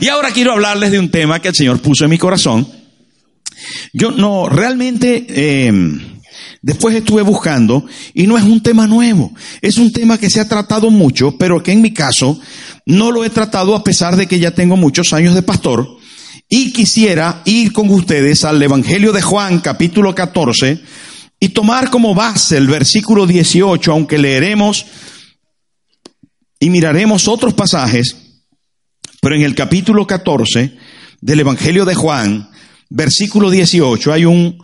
Y ahora quiero hablarles de un tema que el Señor puso en mi corazón. Yo no, realmente, eh, después estuve buscando y no es un tema nuevo. Es un tema que se ha tratado mucho, pero que en mi caso no lo he tratado a pesar de que ya tengo muchos años de pastor. Y quisiera ir con ustedes al Evangelio de Juan, capítulo 14, y tomar como base el versículo 18, aunque leeremos y miraremos otros pasajes pero en el capítulo 14 del Evangelio de Juan, versículo 18, hay un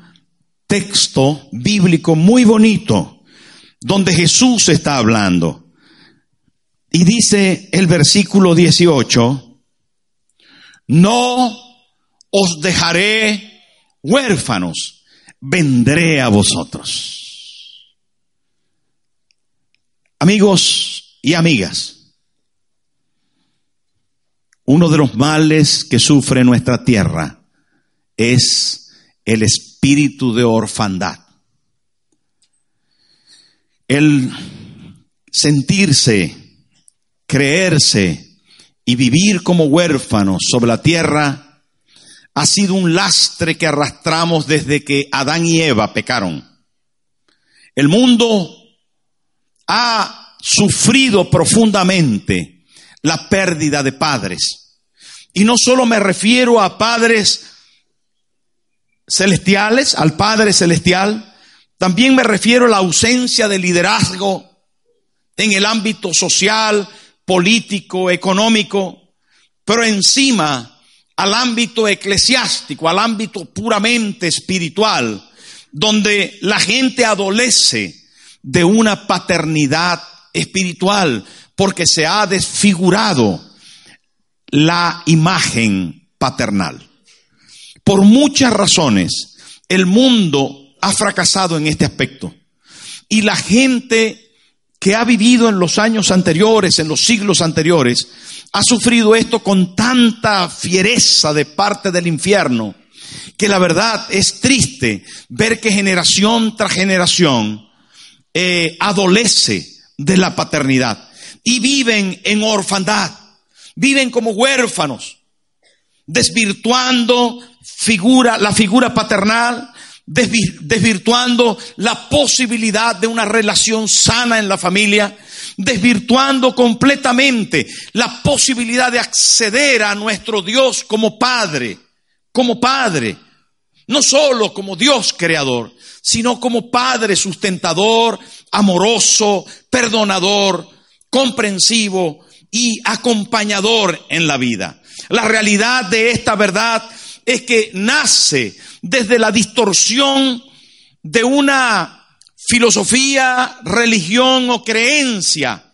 texto bíblico muy bonito donde Jesús está hablando. Y dice el versículo 18, no os dejaré huérfanos, vendré a vosotros. Amigos y amigas, uno de los males que sufre nuestra tierra es el espíritu de orfandad. El sentirse, creerse y vivir como huérfanos sobre la tierra ha sido un lastre que arrastramos desde que Adán y Eva pecaron. El mundo ha sufrido profundamente la pérdida de padres. Y no solo me refiero a padres celestiales, al Padre celestial, también me refiero a la ausencia de liderazgo en el ámbito social, político, económico, pero encima al ámbito eclesiástico, al ámbito puramente espiritual, donde la gente adolece de una paternidad espiritual porque se ha desfigurado la imagen paternal. Por muchas razones, el mundo ha fracasado en este aspecto. Y la gente que ha vivido en los años anteriores, en los siglos anteriores, ha sufrido esto con tanta fiereza de parte del infierno, que la verdad es triste ver que generación tras generación eh, adolece de la paternidad y viven en orfandad viven como huérfanos, desvirtuando figura, la figura paternal, desvirtuando la posibilidad de una relación sana en la familia, desvirtuando completamente la posibilidad de acceder a nuestro Dios como Padre, como Padre, no solo como Dios creador, sino como Padre sustentador, amoroso, perdonador, comprensivo, y acompañador en la vida. La realidad de esta verdad es que nace desde la distorsión de una filosofía, religión o creencia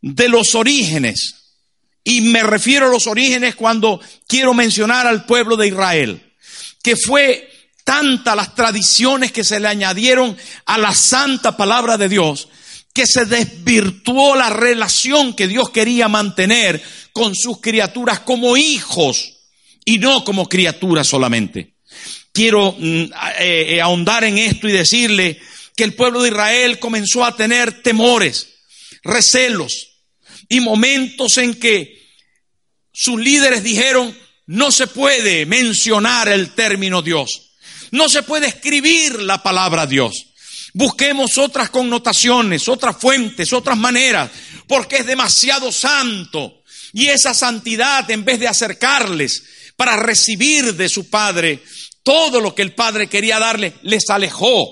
de los orígenes. Y me refiero a los orígenes cuando quiero mencionar al pueblo de Israel, que fue tanta las tradiciones que se le añadieron a la santa palabra de Dios, que se desvirtuó la relación que Dios quería mantener con sus criaturas como hijos y no como criaturas solamente. Quiero mm, eh, eh, ahondar en esto y decirle que el pueblo de Israel comenzó a tener temores, recelos y momentos en que sus líderes dijeron, no se puede mencionar el término Dios, no se puede escribir la palabra Dios. Busquemos otras connotaciones, otras fuentes, otras maneras, porque es demasiado santo. Y esa santidad, en vez de acercarles para recibir de su Padre todo lo que el Padre quería darle, les alejó,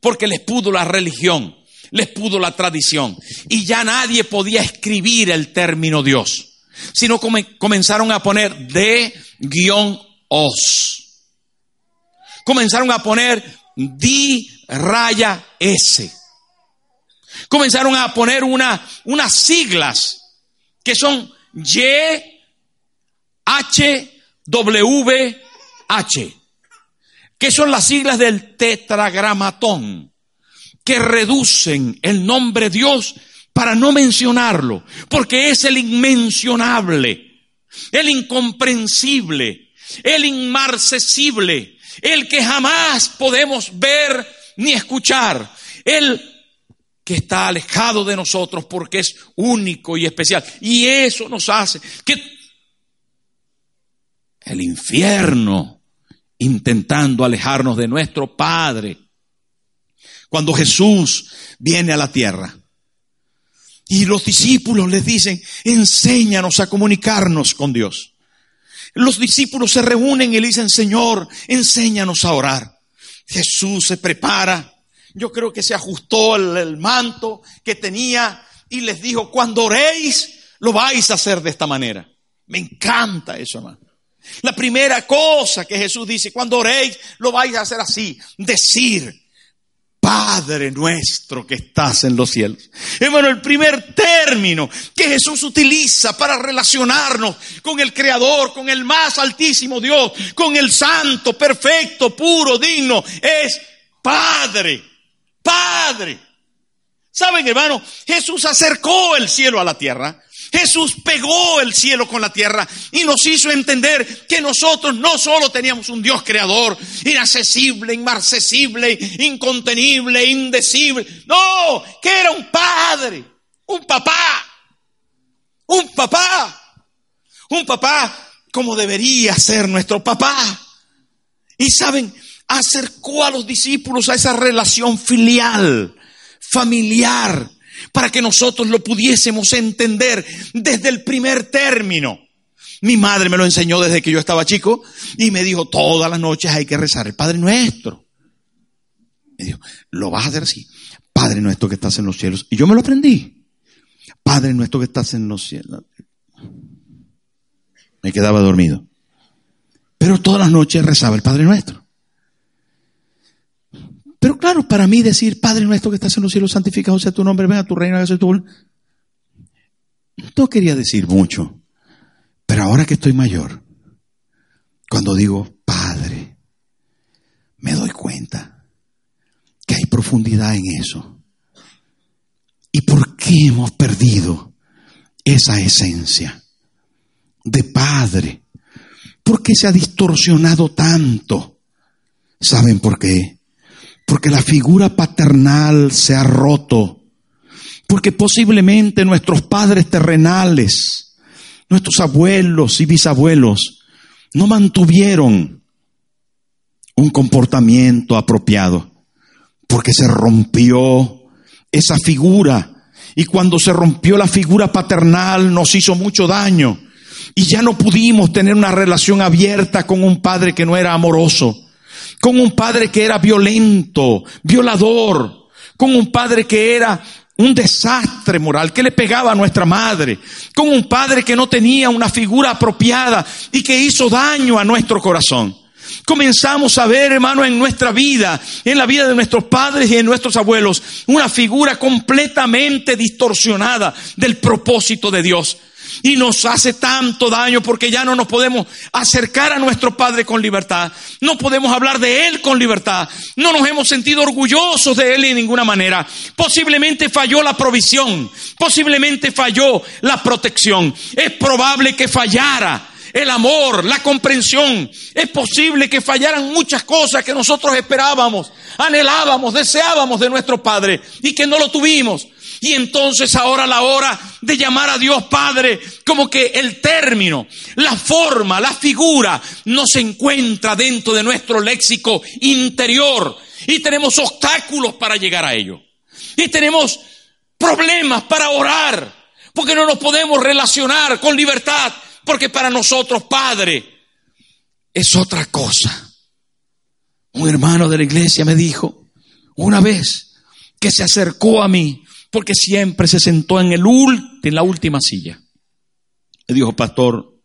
porque les pudo la religión, les pudo la tradición. Y ya nadie podía escribir el término Dios, sino comenzaron a poner de guion os. Comenzaron a poner di raya S. Comenzaron a poner una, unas siglas que son Y, HWH, que son las siglas del tetragramatón, que reducen el nombre Dios para no mencionarlo, porque es el inmencionable, el incomprensible, el inmarcesible, el que jamás podemos ver ni escuchar, el que está alejado de nosotros porque es único y especial. Y eso nos hace que el infierno intentando alejarnos de nuestro Padre. Cuando Jesús viene a la tierra y los discípulos les dicen, enséñanos a comunicarnos con Dios. Los discípulos se reúnen y le dicen, Señor, enséñanos a orar. Jesús se prepara, yo creo que se ajustó el, manto que tenía y les dijo, cuando oréis, lo vais a hacer de esta manera. Me encanta eso, hermano. La primera cosa que Jesús dice, cuando oréis, lo vais a hacer así, decir, Padre nuestro que estás en los cielos. Hermano, el primer término que Jesús utiliza para relacionarnos con el Creador, con el más altísimo Dios, con el santo, perfecto, puro, digno, es Padre. Padre. ¿Saben, hermano? Jesús acercó el cielo a la tierra Jesús pegó el cielo con la tierra y nos hizo entender que nosotros no solo teníamos un Dios creador, inaccesible, inmarcesible, incontenible, indecible, no, que era un padre, un papá, un papá, un papá como debería ser nuestro papá. Y saben, acercó a los discípulos a esa relación filial, familiar, para que nosotros lo pudiésemos entender desde el primer término. Mi madre me lo enseñó desde que yo estaba chico y me dijo, todas las noches hay que rezar el Padre Nuestro. Me dijo, lo vas a hacer así. Padre Nuestro que estás en los cielos. Y yo me lo aprendí. Padre Nuestro que estás en los cielos. Me quedaba dormido. Pero todas las noches rezaba el Padre Nuestro. Pero claro, para mí decir, Padre nuestro que estás en los cielos, santificado sea tu nombre, venga tu reino, haga tu No quería decir mucho. Pero ahora que estoy mayor, cuando digo Padre, me doy cuenta que hay profundidad en eso. ¿Y por qué hemos perdido esa esencia de Padre? ¿Por qué se ha distorsionado tanto? ¿Saben por qué? Porque la figura paternal se ha roto, porque posiblemente nuestros padres terrenales, nuestros abuelos y bisabuelos, no mantuvieron un comportamiento apropiado, porque se rompió esa figura. Y cuando se rompió la figura paternal nos hizo mucho daño. Y ya no pudimos tener una relación abierta con un padre que no era amoroso con un padre que era violento, violador, con un padre que era un desastre moral, que le pegaba a nuestra madre, con un padre que no tenía una figura apropiada y que hizo daño a nuestro corazón. Comenzamos a ver, hermano, en nuestra vida, en la vida de nuestros padres y de nuestros abuelos, una figura completamente distorsionada del propósito de Dios y nos hace tanto daño porque ya no nos podemos acercar a nuestro Padre con libertad, no podemos hablar de Él con libertad, no nos hemos sentido orgullosos de Él de ninguna manera. Posiblemente falló la provisión, posiblemente falló la protección, es probable que fallara el amor, la comprensión. Es posible que fallaran muchas cosas que nosotros esperábamos, anhelábamos, deseábamos de nuestro Padre y que no lo tuvimos. Y entonces ahora la hora de llamar a Dios Padre, como que el término, la forma, la figura no se encuentra dentro de nuestro léxico interior. Y tenemos obstáculos para llegar a ello. Y tenemos problemas para orar, porque no nos podemos relacionar con libertad, porque para nosotros Padre es otra cosa. Un hermano de la iglesia me dijo una vez que se acercó a mí porque siempre se sentó en, el en la última silla. Le dijo, pastor,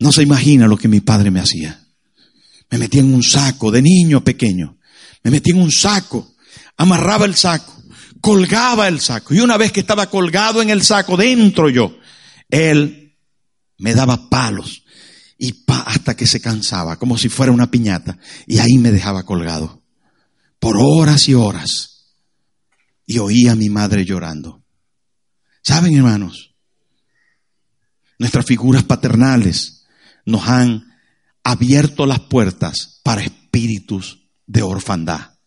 no se imagina lo que mi padre me hacía. Me metía en un saco de niño pequeño. Me metía en un saco, amarraba el saco, colgaba el saco. Y una vez que estaba colgado en el saco, dentro yo, él me daba palos, y hasta que se cansaba, como si fuera una piñata, y ahí me dejaba colgado, por horas y horas, y oía a mi madre llorando. ¿Saben, hermanos? Nuestras figuras paternales nos han abierto las puertas para espíritus de orfandad,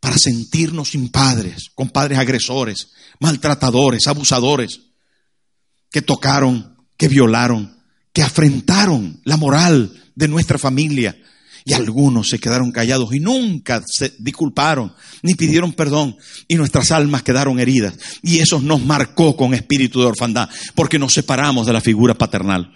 para sentirnos sin padres, con padres agresores, maltratadores, abusadores, que tocaron, que violaron, que afrentaron la moral de nuestra familia. Y algunos se quedaron callados y nunca se disculparon ni pidieron perdón. Y nuestras almas quedaron heridas. Y eso nos marcó con espíritu de orfandad, porque nos separamos de la figura paternal.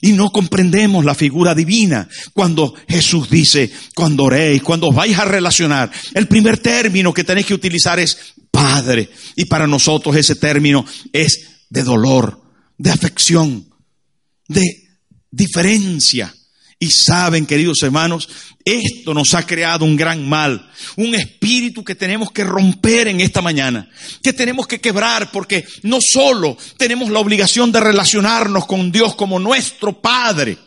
Y no comprendemos la figura divina cuando Jesús dice, cuando oréis, cuando vais a relacionar. El primer término que tenéis que utilizar es Padre. Y para nosotros ese término es de dolor, de afección, de diferencia. Y saben, queridos hermanos, esto nos ha creado un gran mal, un espíritu que tenemos que romper en esta mañana, que tenemos que quebrar, porque no solo tenemos la obligación de relacionarnos con Dios como nuestro Padre,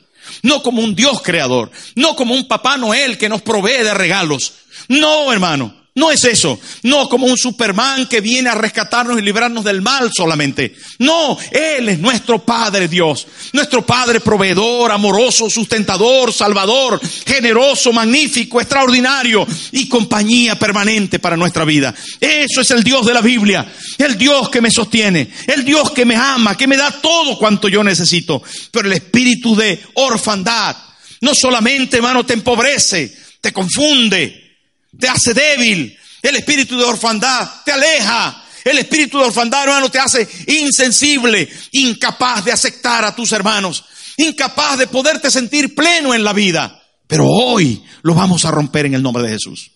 no como un Dios creador, no como un Papá Noel que nos provee de regalos. No, hermano, no es eso. No como un Superman que viene a rescatarnos y librarnos del mal solamente. No, Él es nuestro Padre Dios. Nuestro Padre proveedor, amoroso, sustentador, salvador, generoso, magnífico, extraordinario y compañía permanente para nuestra vida. Eso es el Dios de la Biblia. El Dios que me sostiene. El Dios que me ama, que me da todo cuanto yo necesito. Pero el espíritu de orfandad no solamente, hermano, te empobrece, te confunde te hace débil. El espíritu de orfandad te aleja. El espíritu de orfandad, hermano, te hace insensible, incapaz de aceptar a tus hermanos, incapaz de poderte sentir pleno en la vida. Pero hoy lo vamos a romper en el nombre de Jesús.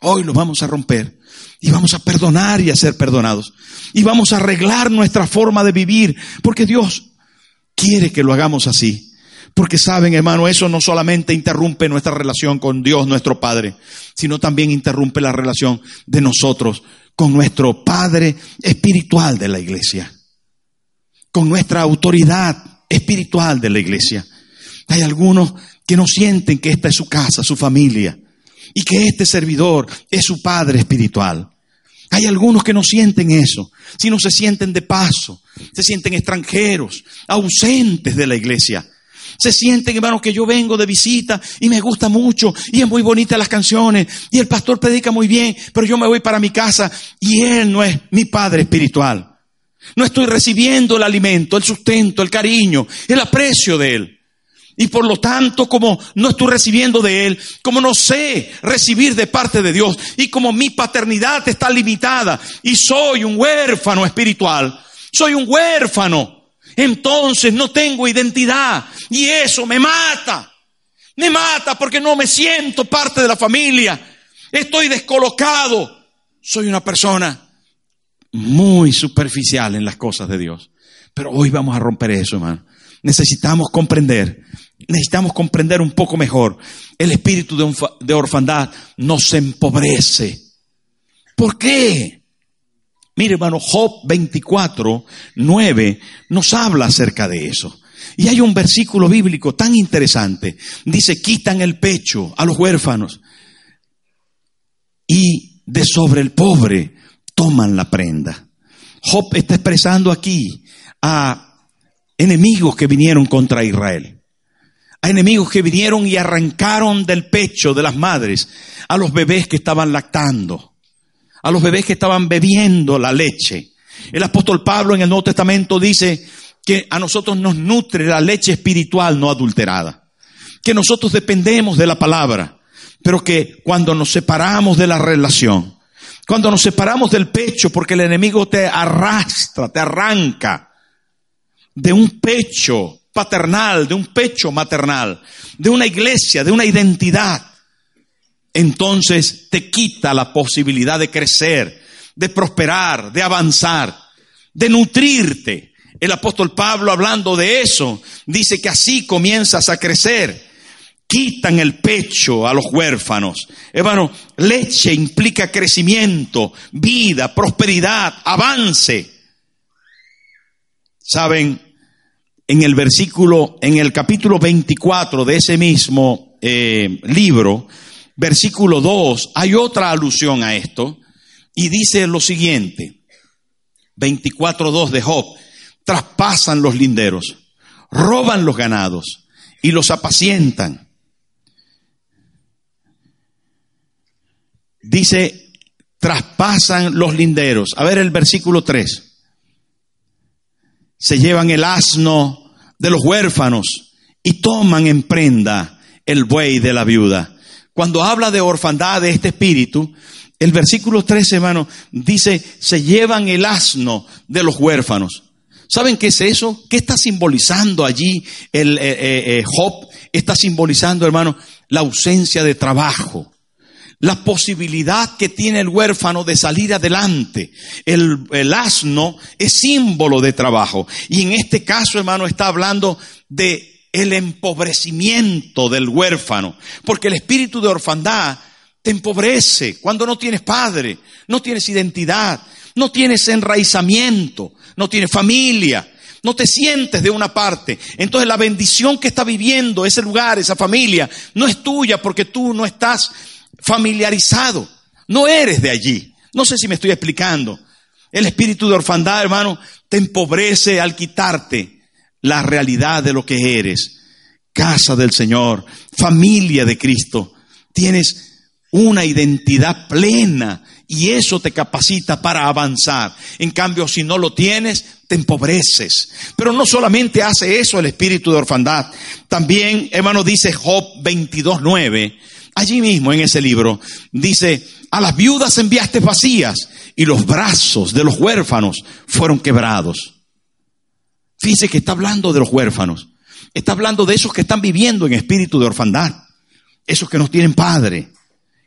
Hoy lo vamos a romper y vamos a perdonar y a ser perdonados. Y vamos a arreglar nuestra forma de vivir, porque Dios quiere que lo hagamos así. Porque saben, hermano, eso no solamente interrumpe nuestra relación con Dios, nuestro Padre, sino también interrumpe la relación de nosotros con nuestro Padre espiritual de la iglesia, con nuestra autoridad espiritual de la iglesia. Hay algunos que no sienten que esta es su casa, su familia, y que este servidor es su Padre espiritual. Hay algunos que no sienten eso, sino se sienten de paso, se sienten extranjeros, ausentes de la iglesia. Se sienten, hermanos, que yo vengo de visita y me gusta mucho y es muy bonita las canciones y el pastor predica muy bien, pero yo me voy para mi casa y él no es mi padre espiritual. No estoy recibiendo el alimento, el sustento, el cariño, el aprecio de él. Y por lo tanto, como no estoy recibiendo de Él, como no sé recibir de parte de Dios, y como mi paternidad está limitada, y soy un huérfano espiritual, soy un huérfano entonces no tengo identidad y eso me mata. Me mata porque no me siento parte de la familia. Estoy descolocado. Soy una persona muy superficial en las cosas de Dios. Pero hoy vamos a romper eso, hermano. Necesitamos comprender, necesitamos comprender un poco mejor. El espíritu de orfandad nos empobrece. ¿Por qué? Mire, hermano, Job 24, 9 nos habla acerca de eso. Y hay un versículo bíblico tan interesante. Dice, quitan el pecho a los huérfanos y de sobre el pobre toman la prenda. Job está expresando aquí a enemigos que vinieron contra Israel. A enemigos que vinieron y arrancaron del pecho de las madres a los bebés que estaban lactando a los bebés que estaban bebiendo la leche. El apóstol Pablo en el Nuevo Testamento dice que a nosotros nos nutre la leche espiritual no adulterada, que nosotros dependemos de la palabra, pero que cuando nos separamos de la relación, cuando nos separamos del pecho, porque el enemigo te arrastra, te arranca de un pecho paternal, de un pecho maternal, de una iglesia, de una identidad, entonces te quita la posibilidad de crecer, de prosperar, de avanzar, de nutrirte. El apóstol Pablo hablando de eso, dice que así comienzas a crecer. Quitan el pecho a los huérfanos. Hermano, leche implica crecimiento, vida, prosperidad, avance. Saben, en el versículo, en el capítulo 24 de ese mismo eh, libro, versículo 2, hay otra alusión a esto y dice lo siguiente, 24.2 de Job, traspasan los linderos, roban los ganados y los apacientan. Dice, traspasan los linderos. A ver el versículo 3 se llevan el asno de los huérfanos y toman en prenda el buey de la viuda. Cuando habla de orfandad de este espíritu, el versículo 13, hermano, dice, se llevan el asno de los huérfanos. ¿Saben qué es eso? ¿Qué está simbolizando allí el eh, eh, eh, Job? Está simbolizando, hermano, la ausencia de trabajo la posibilidad que tiene el huérfano de salir adelante. El, asno es símbolo de trabajo. Y en este caso, hermano, está hablando de el empobrecimiento del huérfano. Porque el espíritu de orfandad te empobrece cuando no tienes padre, no tienes identidad, no tienes enraizamiento, no tienes familia. No te sientes de una parte. Entonces la bendición que está viviendo ese lugar, esa familia, no es tuya porque tú no estás familiarizado. No eres de allí. No sé si me estoy explicando. El espíritu de orfandad, hermano, te empobrece al quitarte la realidad de lo que eres. Casa del Señor, familia de Cristo. Tienes una identidad plena y eso te capacita para avanzar. En cambio, si no lo tienes, te empobreces. Pero no solamente hace eso el espíritu de orfandad. También, hermano, dice Job 22.9, allí mismo en ese libro, dice, a las viudas enviaste vacías y los brazos de los huérfanos fueron quebrados. Fíjese que está hablando de los huérfanos. Está hablando de esos que están viviendo en espíritu de orfandad. Esos que no tienen padre,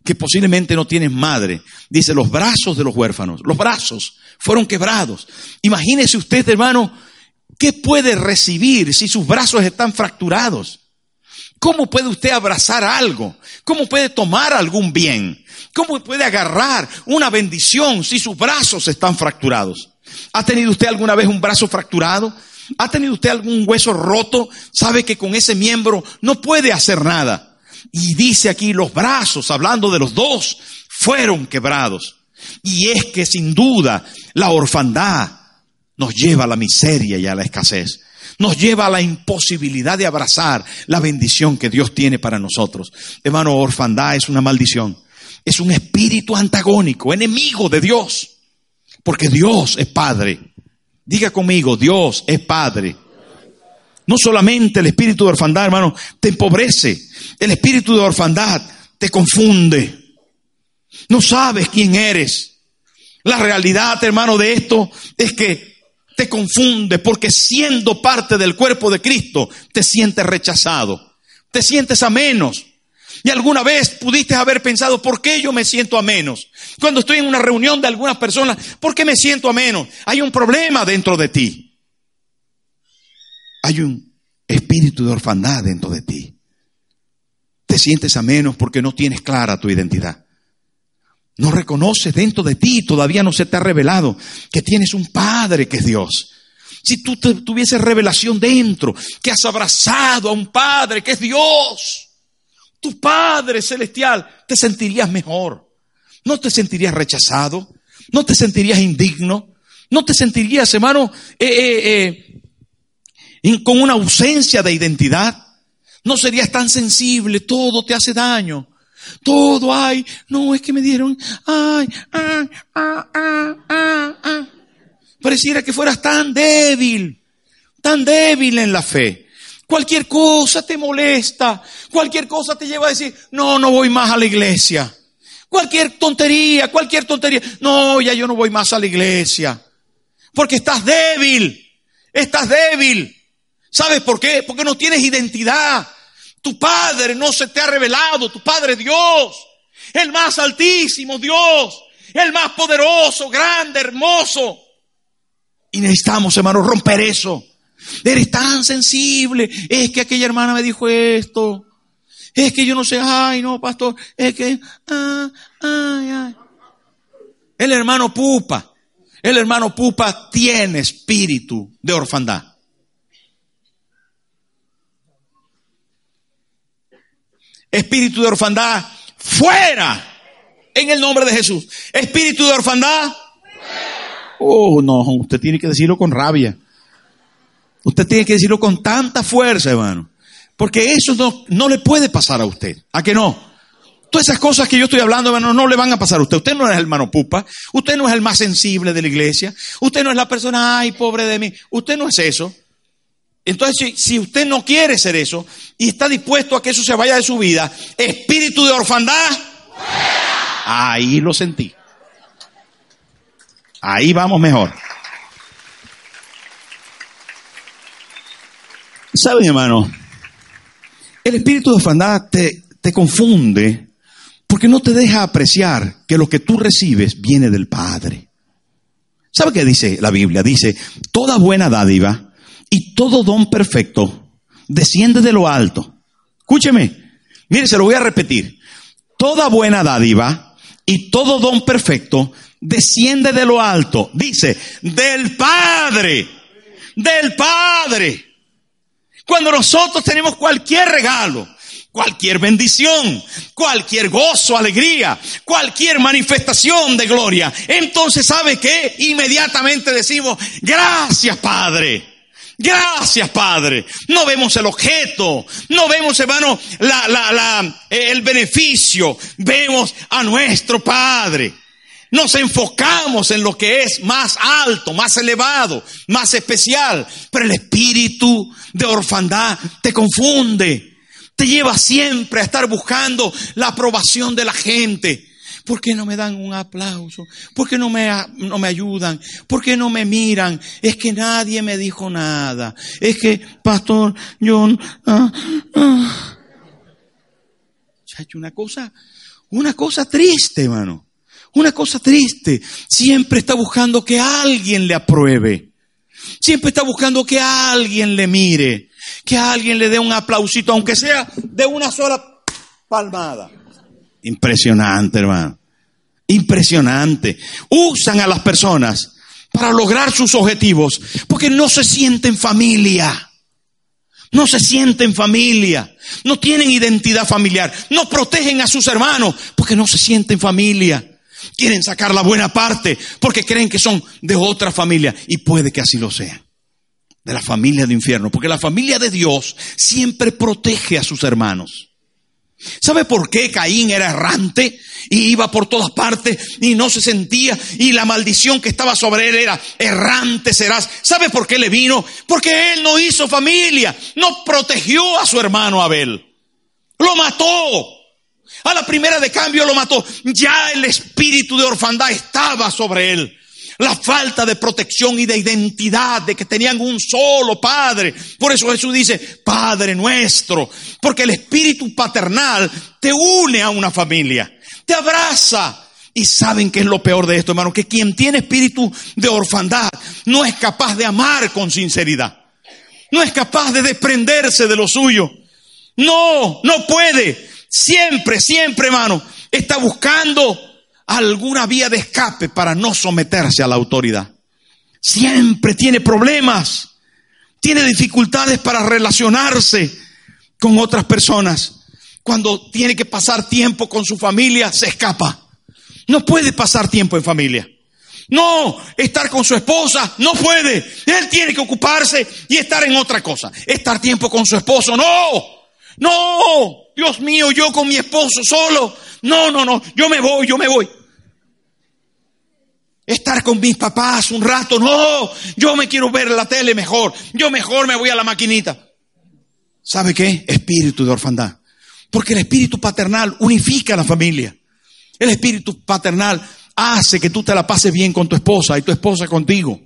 que posiblemente no tienen madre. Dice, los brazos de los huérfanos, los brazos fueron quebrados. Imagínese usted, hermano, ¿qué puede recibir si sus brazos están fracturados? ¿Cómo puede usted abrazar algo? ¿Cómo puede tomar algún bien? ¿Cómo puede agarrar una bendición si sus brazos están fracturados? ¿Ha tenido usted alguna vez un brazo fracturado? ¿Ha tenido usted algún hueso roto? Sabe que con ese miembro no puede hacer nada. Y dice aquí los brazos, hablando de los dos, fueron quebrados. Y es que sin duda la orfandad nos lleva a la miseria y a la escasez nos lleva a la imposibilidad de abrazar la bendición que Dios tiene para nosotros. Hermano, orfandad es una maldición. Es un espíritu antagónico, enemigo de Dios. Porque Dios es Padre. Diga conmigo, Dios es Padre. No solamente el espíritu de orfandad, hermano, te empobrece. El espíritu de orfandad te confunde. No sabes quién eres. La realidad, hermano, de esto es que te confunde porque siendo parte del cuerpo de Cristo te sientes rechazado, te sientes a menos. Y alguna vez pudiste haber pensado, ¿por qué yo me siento a menos? Cuando estoy en una reunión de algunas personas, ¿por qué me siento a menos? Hay un problema dentro de ti. Hay un espíritu de orfandad dentro de ti. Te sientes a menos porque no tienes clara tu identidad. No reconoces dentro de ti, todavía no se te ha revelado que tienes un Padre que es Dios. Si tú tuvieses revelación dentro, que has abrazado a un Padre que es Dios, tu Padre celestial, te sentirías mejor. No te sentirías rechazado, no te sentirías indigno, no te sentirías, hermano, eh, eh, eh, con una ausencia de identidad. No serías tan sensible, todo te hace daño. Todo hay. No, es que me dieron. Ay, ah, ah, ah, ah. Pareciera que fueras tan débil, tan débil en la fe. Cualquier cosa te molesta, cualquier cosa te lleva a decir, no, no voy más a la iglesia. Cualquier tontería, cualquier tontería. No, ya yo no voy más a la iglesia. Porque estás débil, estás débil. ¿Sabes por qué? Porque no tienes identidad. Tu Padre no se te ha revelado, tu Padre Dios, el más altísimo Dios, el más poderoso, grande, hermoso. Y necesitamos, hermano, romper eso. Eres tan sensible. Es que aquella hermana me dijo esto. Es que yo no sé, ay no, pastor. Es que, ah, ay, ay. El hermano Pupa, el hermano Pupa tiene espíritu de orfandad. Espíritu de orfandad, fuera. En el nombre de Jesús. Espíritu de orfandad. Oh, no, usted tiene que decirlo con rabia. Usted tiene que decirlo con tanta fuerza, hermano. Porque eso no, no le puede pasar a usted. ¿A que no? Todas esas cosas que yo estoy hablando, hermano, no le van a pasar a usted. Usted no es el hermano pupa. Usted no es el más sensible de la iglesia. Usted no es la persona, ay, pobre de mí. Usted no es eso. Entonces, si, usted no quiere ser eso y está dispuesto a que eso se vaya de su vida, espíritu de orfandad, ahí lo sentí. Ahí vamos mejor. ¿Saben, hermano? El espíritu de orfandad te, te confunde porque no te deja apreciar que lo que tú recibes viene del Padre. ¿Sabe qué dice la Biblia? Dice, toda buena dádiva y todo don perfecto desciende de lo alto. Escúcheme, mire, se lo voy a repetir. Toda buena dádiva y todo don perfecto desciende de lo alto. Dice, del Padre, del Padre. Cuando nosotros tenemos cualquier regalo, cualquier bendición, cualquier gozo, alegría, cualquier manifestación de gloria, entonces ¿sabe qué? Inmediatamente decimos, gracias Padre. Gracias, Padre. No vemos el objeto, no vemos, hermano, la, la, la, el beneficio. Vemos a nuestro Padre. Nos enfocamos en lo que es más alto, más elevado, más especial. Pero el espíritu de orfandad te confunde. Te lleva siempre a estar buscando la aprobación de la gente. ¿Por qué no me dan un aplauso? ¿Por qué no me, no me ayudan? ¿Por qué no me miran? Es que nadie me dijo nada. Es que, pastor, John, ah, ah. una cosa, una cosa triste, hermano. Una cosa triste. Siempre está buscando que alguien le apruebe. Siempre está buscando que alguien le mire. Que alguien le dé un aplausito, aunque sea de una sola palmada. Impresionante, hermano. Impresionante. Usan a las personas para lograr sus objetivos porque no se sienten familia. No se sienten familia. No tienen identidad familiar. No protegen a sus hermanos porque no se sienten familia. Quieren sacar la buena parte porque creen que son de otra familia. Y puede que así lo sean. De la familia de infierno. Porque la familia de Dios siempre protege a sus hermanos. ¿Sabe por qué Caín era errante y iba por todas partes y no se sentía y la maldición que estaba sobre él era errante serás? ¿Sabe por qué le vino? Porque él no hizo familia, no protegió a su hermano Abel. Lo mató. A la primera de cambio lo mató. Ya el espíritu de orfandad estaba sobre él la falta de protección y de identidad, de que tenían un solo Padre. Por eso Jesús dice, Padre nuestro, porque el espíritu paternal te une a una familia, te abraza. Y saben que es lo peor de esto, hermano, que quien tiene espíritu de orfandad no es capaz de amar con sinceridad. No es capaz de desprenderse de lo suyo. No, no puede. Siempre, siempre, hermano, está buscando alguna vía de escape para no someterse a la autoridad. Siempre tiene problemas, tiene dificultades para relacionarse con otras personas. Cuando tiene que pasar tiempo con su familia, se escapa. No puede pasar tiempo en familia. No, estar con su esposa, no puede. Él tiene que ocuparse y estar en otra cosa. Estar tiempo con su esposo, no. No, Dios mío, yo con mi esposo solo. No, no, no, yo me voy, yo me voy estar con mis papás un rato. No, yo me quiero ver la tele mejor. Yo mejor me voy a la maquinita. ¿Sabe qué? Espíritu de orfandad. Porque el espíritu paternal unifica la familia. El espíritu paternal hace que tú te la pases bien con tu esposa y tu esposa contigo.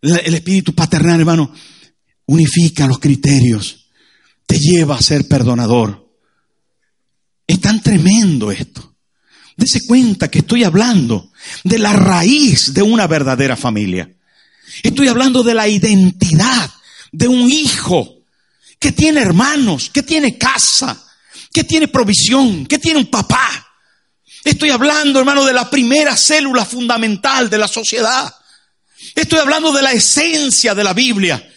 El espíritu paternal, hermano, unifica los criterios. Te lleva a ser perdonador. Es tan tremendo esto. Dese cuenta que estoy hablando de la raíz de una verdadera familia. Estoy hablando de la identidad de un hijo que tiene hermanos, que tiene casa, que tiene provisión, que tiene un papá. Estoy hablando, hermano, de la primera célula fundamental de la sociedad. Estoy hablando de la esencia de la Biblia,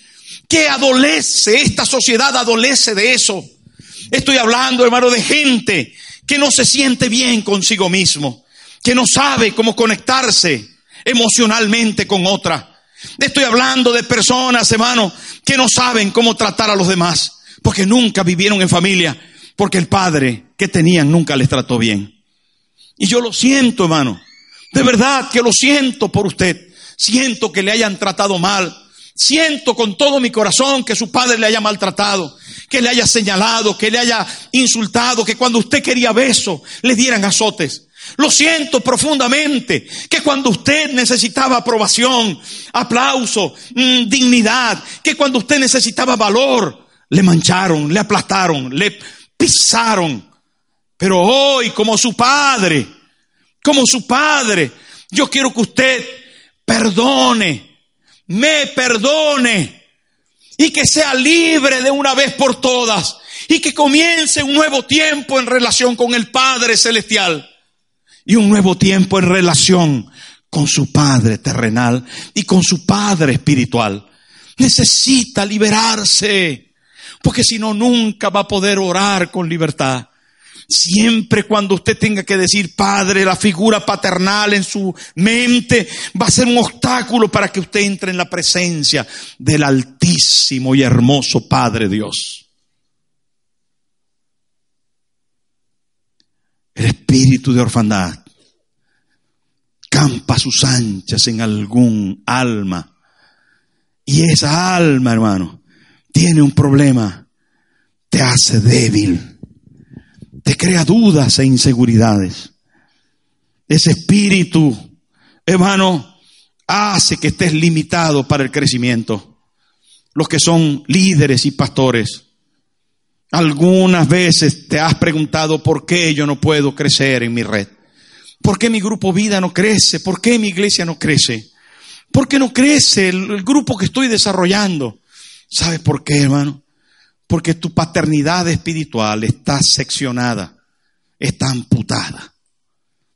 que adolece, esta sociedad adolece de eso. Estoy hablando, hermano, de gente que no se siente bien consigo mismo, que no sabe cómo conectarse emocionalmente con otra. Estoy hablando de personas, hermano, que no saben cómo tratar a los demás, porque nunca vivieron en familia, porque el padre que tenían nunca les trató bien. Y yo lo siento, hermano. De verdad que lo siento por usted. Siento que le hayan tratado mal. Siento con todo mi corazón que su padre le haya maltratado, que le haya señalado, que le haya insultado, que cuando usted quería beso le dieran azotes. Lo siento profundamente que cuando usted necesitaba aprobación, aplauso, mm, dignidad, que cuando usted necesitaba valor, le mancharon, le aplastaron, le pisaron. Pero hoy, como su padre, como su padre, yo quiero que usted perdone, me perdone y que sea libre de una vez por todas y que comience un nuevo tiempo en relación con el Padre Celestial y un nuevo tiempo en relación con su Padre terrenal y con su Padre espiritual. Necesita liberarse, porque si no, nunca va a poder orar con libertad. Siempre cuando usted tenga que decir padre, la figura paternal en su mente va a ser un obstáculo para que usted entre en la presencia del altísimo y hermoso Padre Dios. El espíritu de orfandad campa sus anchas en algún alma. Y esa alma, hermano, tiene un problema. Te hace débil te crea dudas e inseguridades. Ese espíritu, hermano, hace que estés limitado para el crecimiento. Los que son líderes y pastores, algunas veces te has preguntado por qué yo no puedo crecer en mi red. ¿Por qué mi grupo vida no crece? ¿Por qué mi iglesia no crece? ¿Por qué no crece el, el grupo que estoy desarrollando? ¿Sabes por qué, hermano? Porque tu paternidad espiritual está seccionada, está amputada.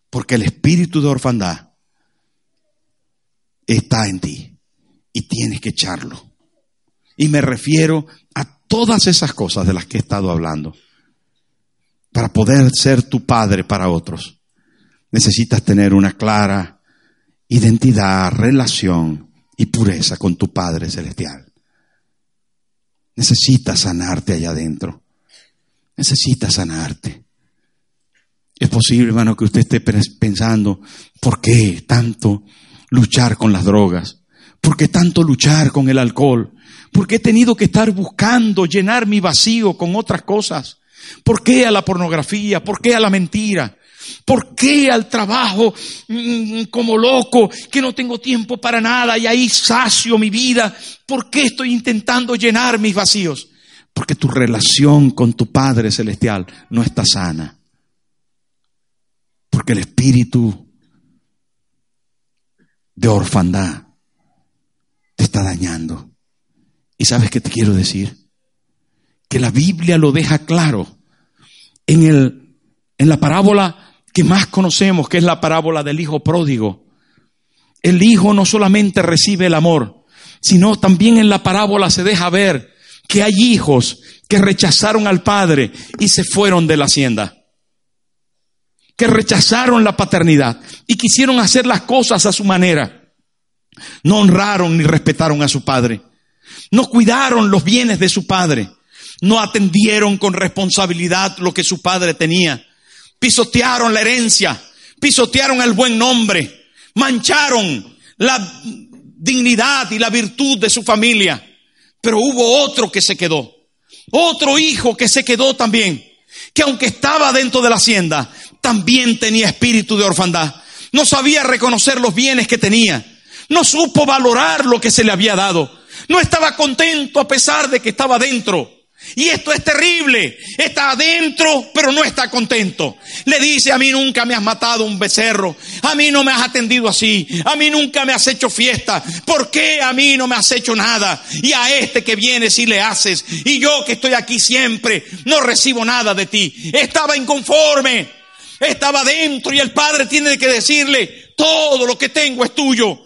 Porque el espíritu de orfandad está en ti y tienes que echarlo. Y me refiero a todas esas cosas de las que he estado hablando. Para poder ser tu padre para otros, necesitas tener una clara identidad, relación y pureza con tu Padre Celestial. Necesitas sanarte allá adentro. Necesitas sanarte. Es posible, hermano, que usted esté pensando, ¿por qué tanto luchar con las drogas? ¿Por qué tanto luchar con el alcohol? ¿Por qué he tenido que estar buscando llenar mi vacío con otras cosas? ¿Por qué a la pornografía? ¿Por qué a la mentira? ¿Por qué al trabajo mm, como loco que no tengo tiempo para nada y ahí sacio mi vida? ¿Por qué estoy intentando llenar mis vacíos? Porque tu relación con tu Padre Celestial no está sana. Porque el espíritu de orfandad te está dañando. ¿Y sabes qué te quiero decir? Que la Biblia lo deja claro en, el, en la parábola que más conocemos, que es la parábola del hijo pródigo. El hijo no solamente recibe el amor, sino también en la parábola se deja ver que hay hijos que rechazaron al padre y se fueron de la hacienda, que rechazaron la paternidad y quisieron hacer las cosas a su manera. No honraron ni respetaron a su padre, no cuidaron los bienes de su padre, no atendieron con responsabilidad lo que su padre tenía pisotearon la herencia, pisotearon el buen nombre, mancharon la dignidad y la virtud de su familia. Pero hubo otro que se quedó, otro hijo que se quedó también, que aunque estaba dentro de la hacienda, también tenía espíritu de orfandad. No sabía reconocer los bienes que tenía, no supo valorar lo que se le había dado, no estaba contento a pesar de que estaba dentro. Y esto es terrible. Está adentro, pero no está contento. Le dice, a mí nunca me has matado un becerro. A mí no me has atendido así. A mí nunca me has hecho fiesta. ¿Por qué a mí no me has hecho nada? Y a este que viene sí le haces. Y yo que estoy aquí siempre, no recibo nada de ti. Estaba inconforme. Estaba adentro y el padre tiene que decirle, todo lo que tengo es tuyo.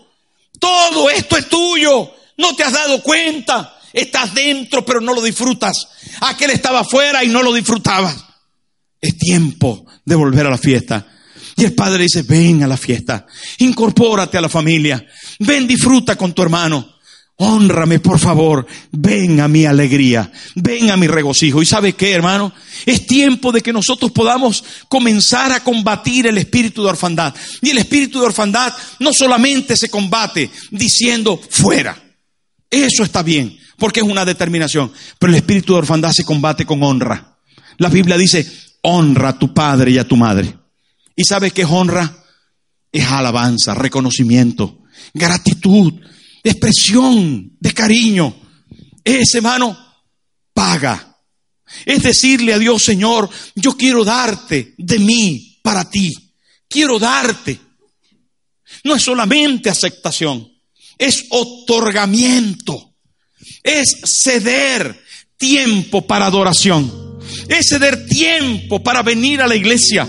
Todo esto es tuyo. No te has dado cuenta. Estás dentro pero no lo disfrutas. Aquel estaba afuera y no lo disfrutabas. Es tiempo de volver a la fiesta. Y el padre dice, ven a la fiesta, incorpórate a la familia, ven, disfruta con tu hermano. Honrame, por favor. Ven a mi alegría. Ven a mi regocijo. ¿Y sabe qué, hermano? Es tiempo de que nosotros podamos comenzar a combatir el espíritu de orfandad. Y el espíritu de orfandad no solamente se combate diciendo fuera. Eso está bien, porque es una determinación. Pero el espíritu de orfandad se combate con honra. La Biblia dice, honra a tu padre y a tu madre. ¿Y sabe qué es honra? Es alabanza, reconocimiento, gratitud expresión de cariño. Ese hermano paga. Es decirle a Dios, Señor, yo quiero darte de mí para ti. Quiero darte. No es solamente aceptación, es otorgamiento. Es ceder tiempo para adoración. Es ceder tiempo para venir a la iglesia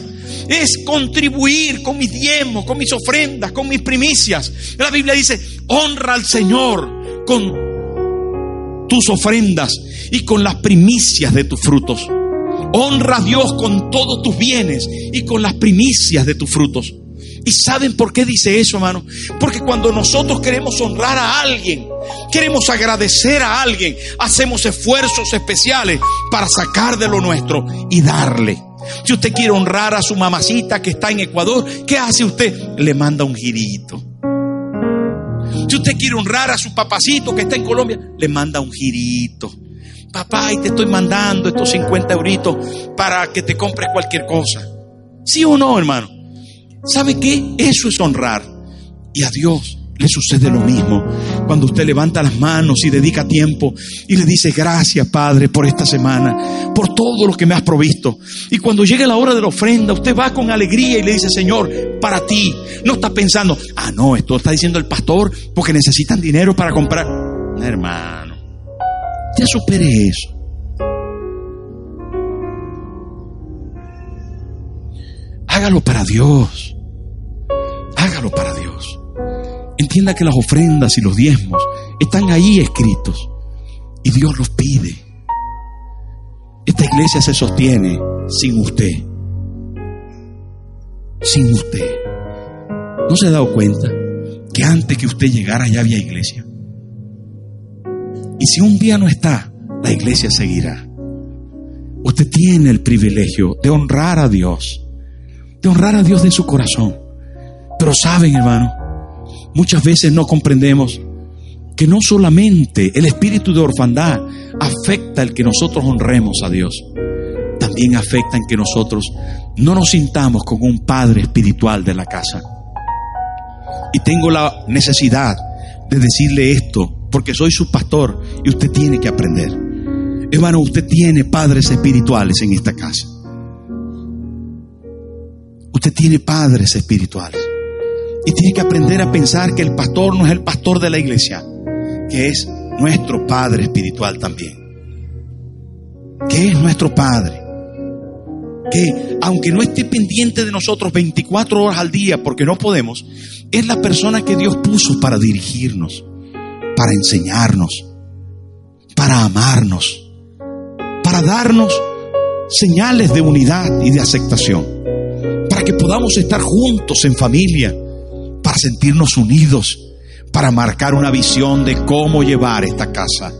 es contribuir con mis diezmos, con mis ofrendas, con mis primicias. La Biblia dice, honra al Señor con tus ofrendas y con las primicias de tus frutos. Honra a Dios con todos tus bienes y con las primicias de tus frutos. ¿Y saben por qué dice eso, hermano? Porque cuando nosotros queremos honrar a alguien, queremos agradecer a alguien, hacemos esfuerzos especiales para sacar de lo nuestro y darle. Si usted quiere honrar a su mamacita que está en Ecuador, ¿qué hace usted? Le manda un girito. Si usted quiere honrar a su papacito que está en Colombia, le manda un girito. Papá, y te estoy mandando estos 50 euritos para que te compres cualquier cosa. ¿Sí o no, hermano? ¿Sabe qué? Eso es honrar. Y a Dios le sucede lo mismo cuando usted levanta las manos y dedica tiempo y le dice gracias Padre por esta semana, por todo lo que me has provisto. Y cuando llegue la hora de la ofrenda, usted va con alegría y le dice Señor, para ti. No está pensando, ah, no, esto está diciendo el pastor porque necesitan dinero para comprar. hermano, ya supere eso. Hágalo para Dios. Hágalo para Dios. Entienda que las ofrendas y los diezmos están ahí escritos y Dios los pide. Esta iglesia se sostiene sin usted. Sin usted. ¿No se ha dado cuenta que antes que usted llegara ya había iglesia? Y si un día no está, la iglesia seguirá. Usted tiene el privilegio de honrar a Dios, de honrar a Dios de su corazón. Pero saben, hermano, muchas veces no comprendemos que no solamente el espíritu de orfandad afecta el que nosotros honremos a Dios, también afecta en que nosotros no nos sintamos con un padre espiritual de la casa. Y tengo la necesidad de decirle esto, porque soy su pastor y usted tiene que aprender. Hermano, usted tiene padres espirituales en esta casa. Usted tiene padres espirituales. Y tiene que aprender a pensar que el pastor no es el pastor de la iglesia, que es nuestro Padre espiritual también. Que es nuestro Padre. Que aunque no esté pendiente de nosotros 24 horas al día, porque no podemos, es la persona que Dios puso para dirigirnos, para enseñarnos, para amarnos, para darnos señales de unidad y de aceptación, para que podamos estar juntos en familia para sentirnos unidos, para marcar una visión de cómo llevar esta casa.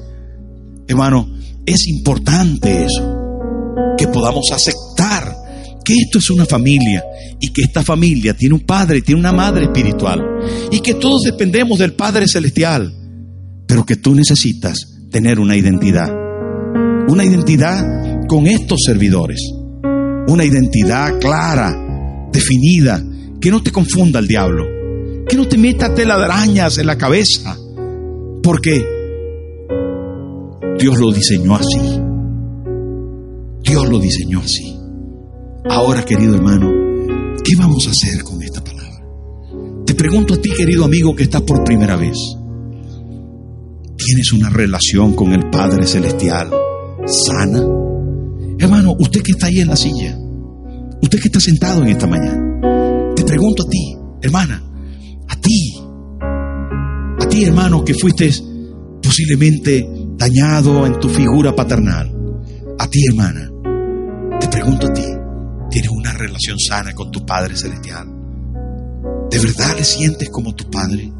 Hermano, es importante eso, que podamos aceptar que esto es una familia y que esta familia tiene un padre, tiene una madre espiritual y que todos dependemos del Padre Celestial, pero que tú necesitas tener una identidad, una identidad con estos servidores, una identidad clara, definida, que no te confunda el diablo que no te metas telarañas en la cabeza, porque Dios lo diseñó así. Dios lo diseñó así. Ahora, querido hermano, ¿qué vamos a hacer con esta palabra? Te pregunto a ti, querido amigo, que estás por primera vez. ¿Tienes una relación con el Padre Celestial sana? Hermano, usted que está ahí en la silla, usted que está sentado en esta mañana, te pregunto a ti, hermana, a ti, a ti hermano que fuiste posiblemente dañado en tu figura paternal. A ti, hermana, te pregunto a ti, ¿tienes una relación sana con tu Padre Celestial? ¿De verdad le sientes como tu Padre?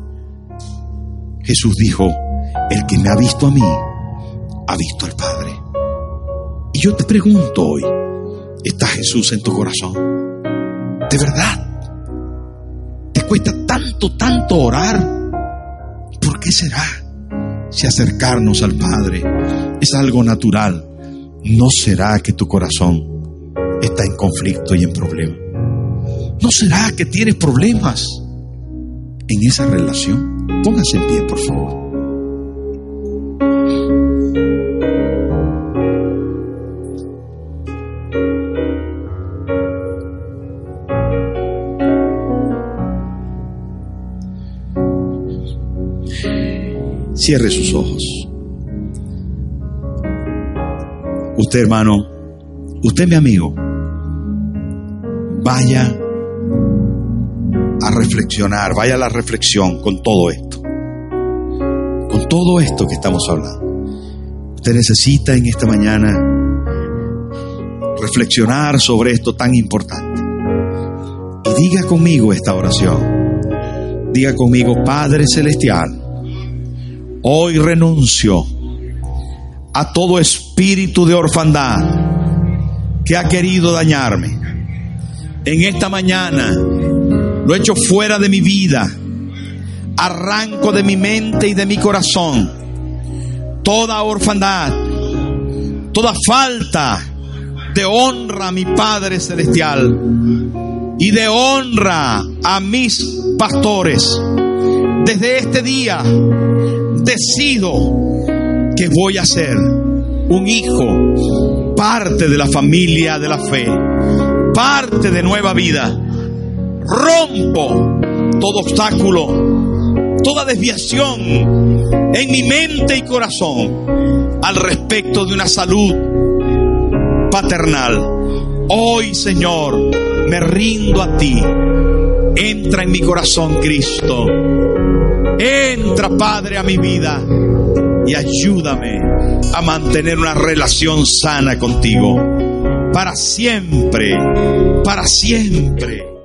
Jesús dijo, el que me ha visto a mí, ha visto al Padre. Y yo te pregunto hoy, ¿está Jesús en tu corazón? ¿De verdad? ¿Te cuesta tanto, tanto orar? ¿Por qué será? Si acercarnos al Padre es algo natural, ¿no será que tu corazón está en conflicto y en problema? ¿No será que tienes problemas en esa relación? Póngase en pie, por favor. Cierre sus ojos. Usted, hermano, usted, mi amigo, vaya a reflexionar, vaya a la reflexión con todo esto. Con todo esto que estamos hablando. Usted necesita en esta mañana reflexionar sobre esto tan importante. Y diga conmigo esta oración. Diga conmigo, Padre Celestial Hoy renuncio a todo espíritu de orfandad que ha querido dañarme. En esta mañana lo echo fuera de mi vida. Arranco de mi mente y de mi corazón toda orfandad, toda falta de honra a mi Padre Celestial y de honra a mis pastores. Desde este día decido que voy a ser un hijo, parte de la familia de la fe, parte de nueva vida. Rompo todo obstáculo, toda desviación en mi mente y corazón al respecto de una salud paternal. Hoy, Señor, me rindo a ti. Entra en mi corazón, Cristo Entra, Padre, a mi vida y ayúdame a mantener una relación sana contigo. Para siempre, para siempre.